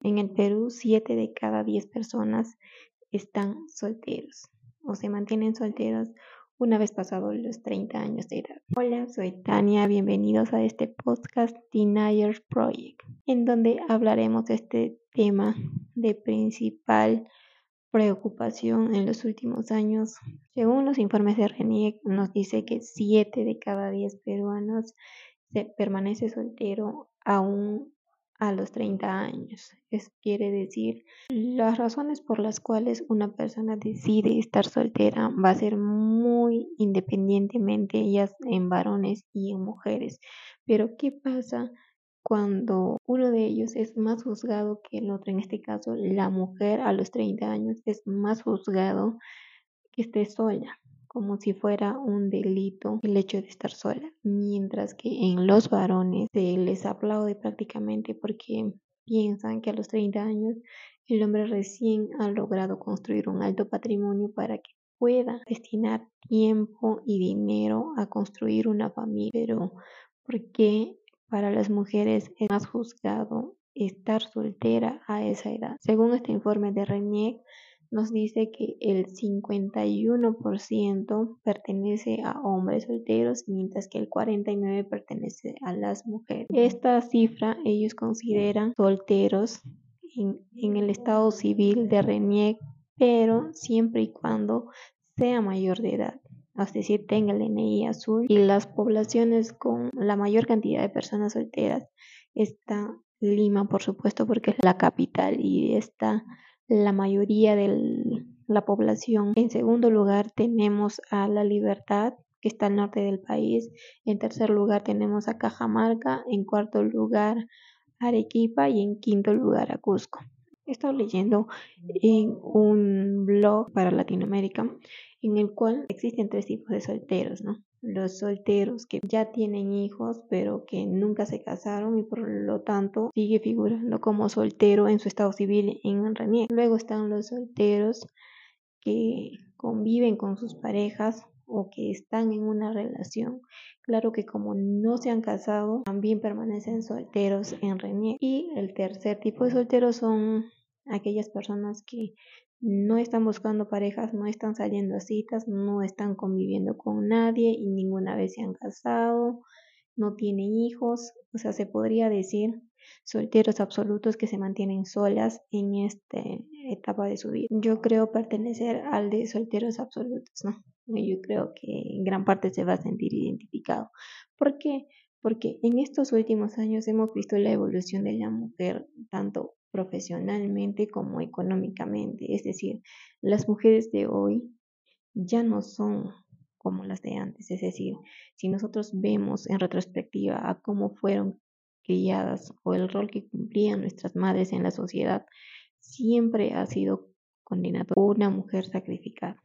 En el Perú, 7 de cada 10 personas están solteros o se mantienen solteros una vez pasados los 30 años de edad. Hola, soy Tania, bienvenidos a este podcast Teenagers Project, en donde hablaremos de este tema de principal preocupación en los últimos años. Según los informes de RENIEC, nos dice que 7 de cada 10 peruanos se permanece soltero aún a los 30 años. Es quiere decir, las razones por las cuales una persona decide estar soltera va a ser muy independientemente ellas en varones y en mujeres. Pero ¿qué pasa cuando uno de ellos es más juzgado que el otro? En este caso, la mujer a los 30 años es más juzgado que esté sola como si fuera un delito el hecho de estar sola, mientras que en los varones se les aplaude prácticamente porque piensan que a los 30 años el hombre recién ha logrado construir un alto patrimonio para que pueda destinar tiempo y dinero a construir una familia. Pero, ¿por qué para las mujeres es más juzgado estar soltera a esa edad? Según este informe de Renier, nos dice que el 51% pertenece a hombres solteros, mientras que el 49% pertenece a las mujeres. Esta cifra ellos consideran solteros en, el estado civil de Reniec, pero siempre y cuando sea mayor de edad es decir, tenga el DNI azul y las poblaciones con la mayor cantidad de personas solteras está Lima, por supuesto, porque es la capital y está la mayoría de la población. En segundo lugar tenemos a La Libertad, que está al norte del país. En tercer lugar tenemos a Cajamarca. En cuarto lugar Arequipa y en quinto lugar a Cusco. He estado leyendo en un blog para Latinoamérica en el cual existen tres tipos de solteros, ¿no? Los solteros que ya tienen hijos pero que nunca se casaron y por lo tanto sigue figurando como soltero en su estado civil en reniego. Luego están los solteros que conviven con sus parejas o que están en una relación. Claro que como no se han casado, también permanecen solteros en reniego. Y el tercer tipo de solteros son aquellas personas que no están buscando parejas, no están saliendo a citas, no están conviviendo con nadie y ninguna vez se han casado, no tienen hijos, o sea, se podría decir solteros absolutos que se mantienen solas en esta etapa de su vida. Yo creo pertenecer al de solteros absolutos, ¿no? Yo creo que en gran parte se va a sentir identificado. ¿Por qué? Porque en estos últimos años hemos visto la evolución de la mujer, tanto profesionalmente como económicamente. Es decir, las mujeres de hoy ya no son como las de antes. Es decir, si nosotros vemos en retrospectiva a cómo fueron criadas o el rol que cumplían nuestras madres en la sociedad, siempre ha sido condenado una mujer sacrificada,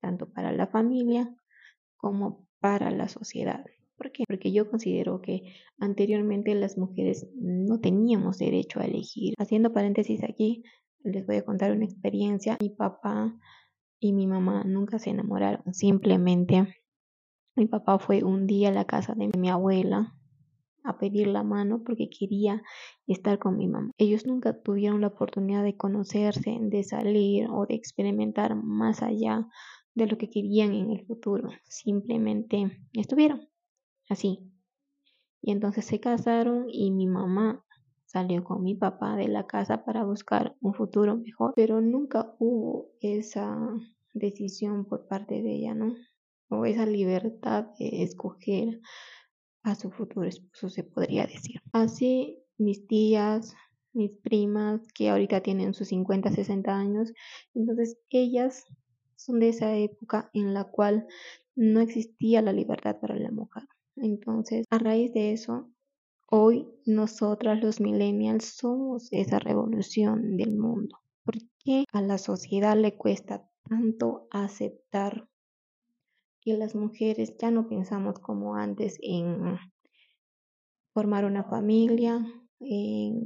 tanto para la familia como para la sociedad. ¿Por qué? Porque yo considero que anteriormente las mujeres no teníamos derecho a elegir. Haciendo paréntesis aquí, les voy a contar una experiencia. Mi papá y mi mamá nunca se enamoraron. Simplemente mi papá fue un día a la casa de mi abuela a pedir la mano porque quería estar con mi mamá. Ellos nunca tuvieron la oportunidad de conocerse, de salir o de experimentar más allá de lo que querían en el futuro. Simplemente estuvieron así. Y entonces se casaron y mi mamá salió con mi papá de la casa para buscar un futuro mejor, pero nunca hubo esa decisión por parte de ella, ¿no? O esa libertad de escoger a su futuro esposo, se podría decir. Así, mis tías, mis primas, que ahorita tienen sus 50, 60 años, entonces ellas son de esa época en la cual no existía la libertad para la mujer. Entonces, a raíz de eso, hoy nosotras los millennials somos esa revolución del mundo. ¿Por qué a la sociedad le cuesta tanto aceptar que las mujeres ya no pensamos como antes en formar una familia, en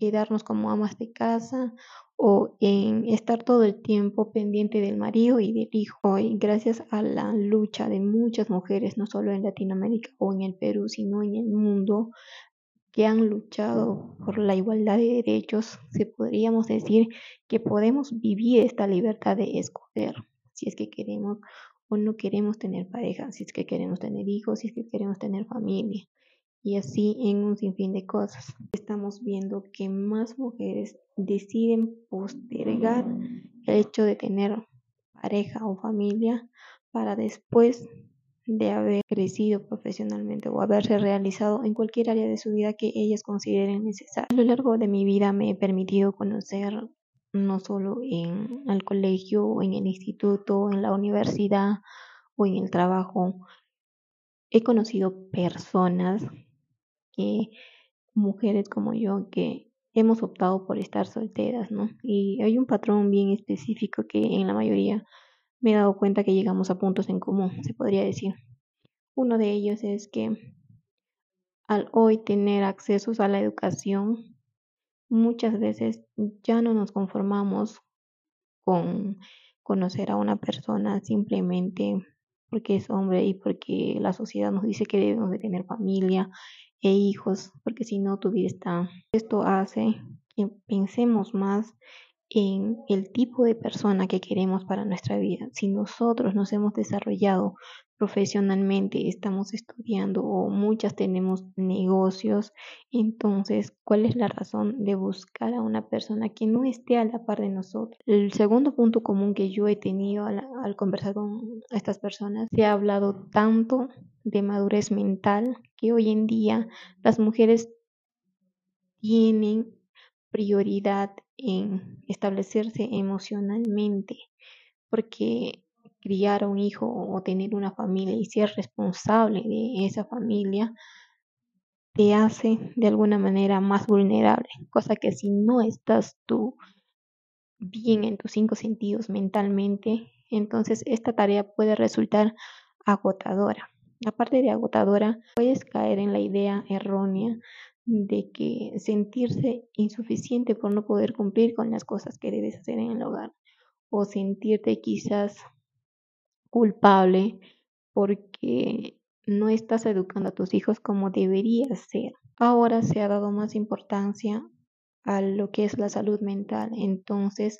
quedarnos como amas de casa o en estar todo el tiempo pendiente del marido y del hijo. Y gracias a la lucha de muchas mujeres, no solo en Latinoamérica o en el Perú, sino en el mundo, que han luchado por la igualdad de derechos, se podríamos decir que podemos vivir esta libertad de escoger si es que queremos o no queremos tener pareja, si es que queremos tener hijos, si es que queremos tener familia y así en un sinfín de cosas. Estamos viendo que más mujeres deciden postergar el hecho de tener pareja o familia para después de haber crecido profesionalmente o haberse realizado en cualquier área de su vida que ellas consideren necesario. A lo largo de mi vida me he permitido conocer no solo en el colegio, en el instituto, en la universidad o en el trabajo. He conocido personas que, mujeres como yo, que hemos optado por estar solteras, ¿no? Y hay un patrón bien específico que en la mayoría me he dado cuenta que llegamos a puntos en común, se podría decir. Uno de ellos es que al hoy tener accesos a la educación, muchas veces ya no nos conformamos con conocer a una persona simplemente porque es hombre y porque la sociedad nos dice que debemos de tener familia e hijos, porque si no tu vida está. Esto hace que pensemos más en el tipo de persona que queremos para nuestra vida. Si nosotros nos hemos desarrollado profesionalmente, estamos estudiando o muchas tenemos negocios, entonces, ¿cuál es la razón de buscar a una persona que no esté a la par de nosotros? El segundo punto común que yo he tenido al, al conversar con estas personas, se ha hablado tanto de madurez mental que hoy en día las mujeres tienen prioridad en establecerse emocionalmente, porque criar a un hijo o tener una familia y ser responsable de esa familia te hace de alguna manera más vulnerable, cosa que si no estás tú bien en tus cinco sentidos mentalmente, entonces esta tarea puede resultar agotadora. Aparte de agotadora, puedes caer en la idea errónea de que sentirse insuficiente por no poder cumplir con las cosas que debes hacer en el hogar o sentirte quizás culpable porque no estás educando a tus hijos como deberías ser. Ahora se ha dado más importancia a lo que es la salud mental, entonces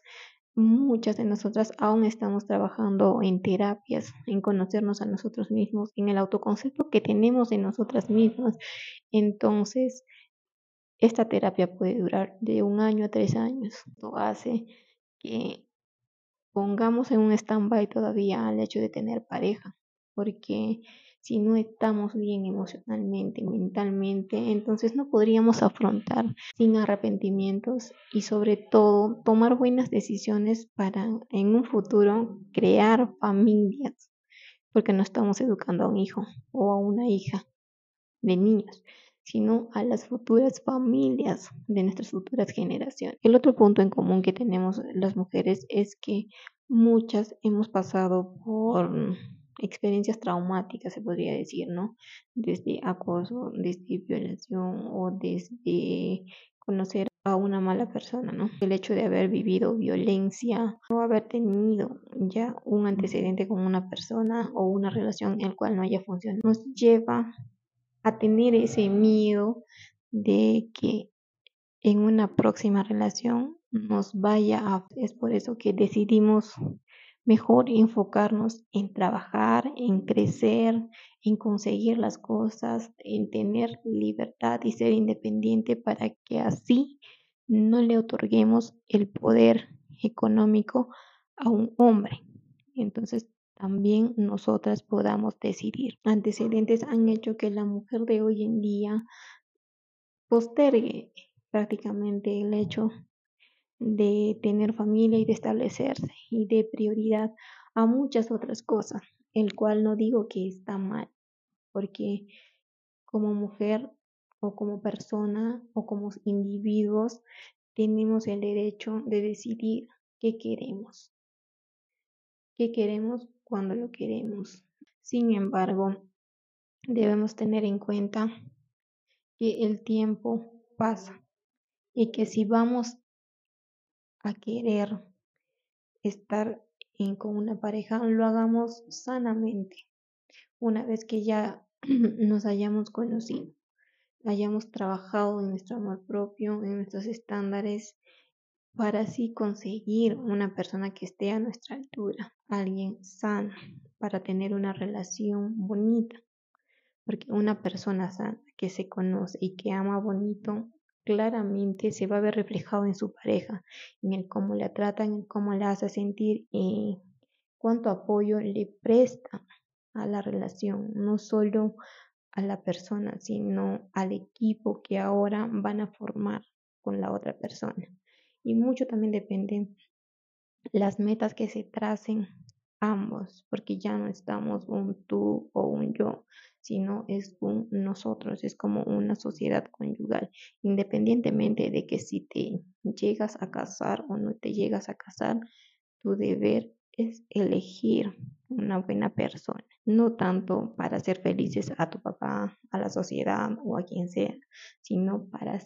muchas de nosotras aún estamos trabajando en terapias, en conocernos a nosotros mismos, en el autoconcepto que tenemos de nosotras mismas. Entonces, esta terapia puede durar de un año a tres años. Esto hace que pongamos en un stand-by todavía al hecho de tener pareja, porque si no estamos bien emocionalmente, mentalmente, entonces no podríamos afrontar sin arrepentimientos y sobre todo tomar buenas decisiones para en un futuro crear familias, porque no estamos educando a un hijo o a una hija de niños, sino a las futuras familias de nuestras futuras generaciones. El otro punto en común que tenemos las mujeres es que muchas hemos pasado por experiencias traumáticas, se podría decir, ¿no? Desde acoso, desde violación o desde conocer a una mala persona, ¿no? El hecho de haber vivido violencia o haber tenido ya un antecedente con una persona o una relación en la cual no haya funcionado nos lleva a tener ese miedo de que en una próxima relación nos vaya a... Es por eso que decidimos mejor enfocarnos en trabajar, en crecer, en conseguir las cosas, en tener libertad y ser independiente para que así no le otorguemos el poder económico a un hombre. Entonces también nosotras podamos decidir. Antecedentes han hecho que la mujer de hoy en día postergue prácticamente el hecho de tener familia y de establecerse y de prioridad a muchas otras cosas, el cual no digo que está mal, porque como mujer o como persona o como individuos tenemos el derecho de decidir qué queremos, qué queremos cuando lo queremos. Sin embargo, debemos tener en cuenta que el tiempo pasa y que si vamos a querer estar en, con una pareja, lo hagamos sanamente, una vez que ya nos hayamos conocido. hayamos trabajado en nuestro amor propio, en nuestros estándares, para así conseguir una persona que esté a nuestra altura, alguien sano, para tener una relación bonita. Porque una persona sana que se conoce y que ama bonito, claramente se va a ver reflejado en su pareja, en el cómo la tratan, en cómo la hace sentir y cuánto apoyo le presta a la relación, no solo a la persona, sino al equipo que ahora van a formar con la otra persona. Y mucho también depende las metas que se tracen ambos, porque ya no estamos un tú o un yo, sino es un nosotros, es como una sociedad conyugal, independientemente de que si te llegas a casar o no te llegas a casar, tu deber es elegir una buena persona, no tanto para ser felices a tu papá, a la sociedad o a quien sea, sino para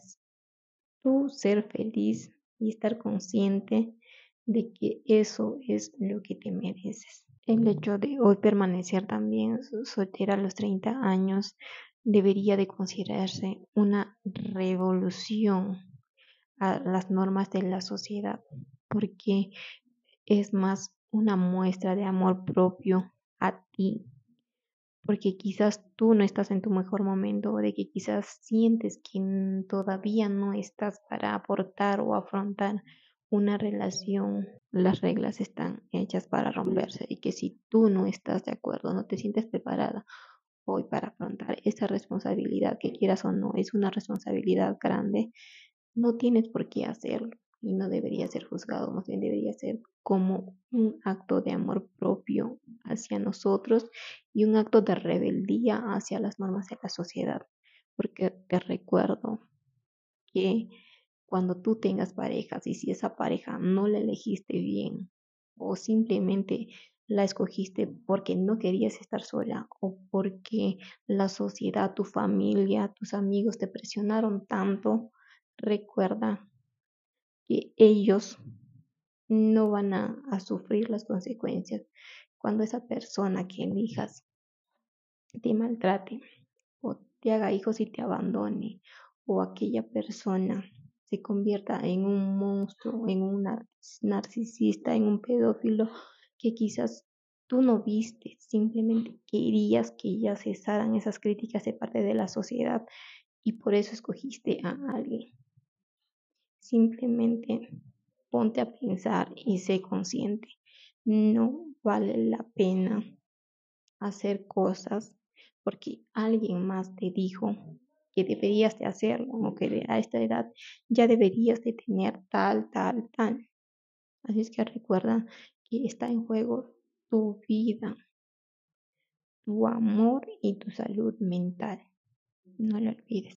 tú ser feliz y estar consciente de que eso es lo que te mereces. El hecho de hoy permanecer también soltera a los 30 años debería de considerarse una revolución a las normas de la sociedad, porque es más una muestra de amor propio a ti, porque quizás tú no estás en tu mejor momento o de que quizás sientes que todavía no estás para aportar o afrontar una relación, las reglas están hechas para romperse y que si tú no estás de acuerdo, no te sientes preparada hoy para afrontar esa responsabilidad, que quieras o no, es una responsabilidad grande, no tienes por qué hacerlo y no debería ser juzgado, más bien debería ser como un acto de amor propio hacia nosotros y un acto de rebeldía hacia las normas de la sociedad. Porque te recuerdo que cuando tú tengas parejas y si esa pareja no la elegiste bien o simplemente la escogiste porque no querías estar sola o porque la sociedad, tu familia, tus amigos te presionaron tanto, recuerda que ellos no van a, sufrir las consecuencias. Cuando esa persona que elijas te maltrate o te haga hijos y te abandone o aquella persona se convierta en un monstruo, en un narcisista, en un pedófilo que quizás tú no viste, simplemente querías que ya cesaran esas críticas de parte de la sociedad y por eso escogiste a alguien. Simplemente ponte a pensar y sé consciente. No vale la pena hacer cosas porque alguien más te dijo que deberías de hacerlo o que a esta edad ya deberías de tener tal, tal, tal. Así es que recuerda que está en juego tu vida, tu amor y tu salud mental. No lo olvides.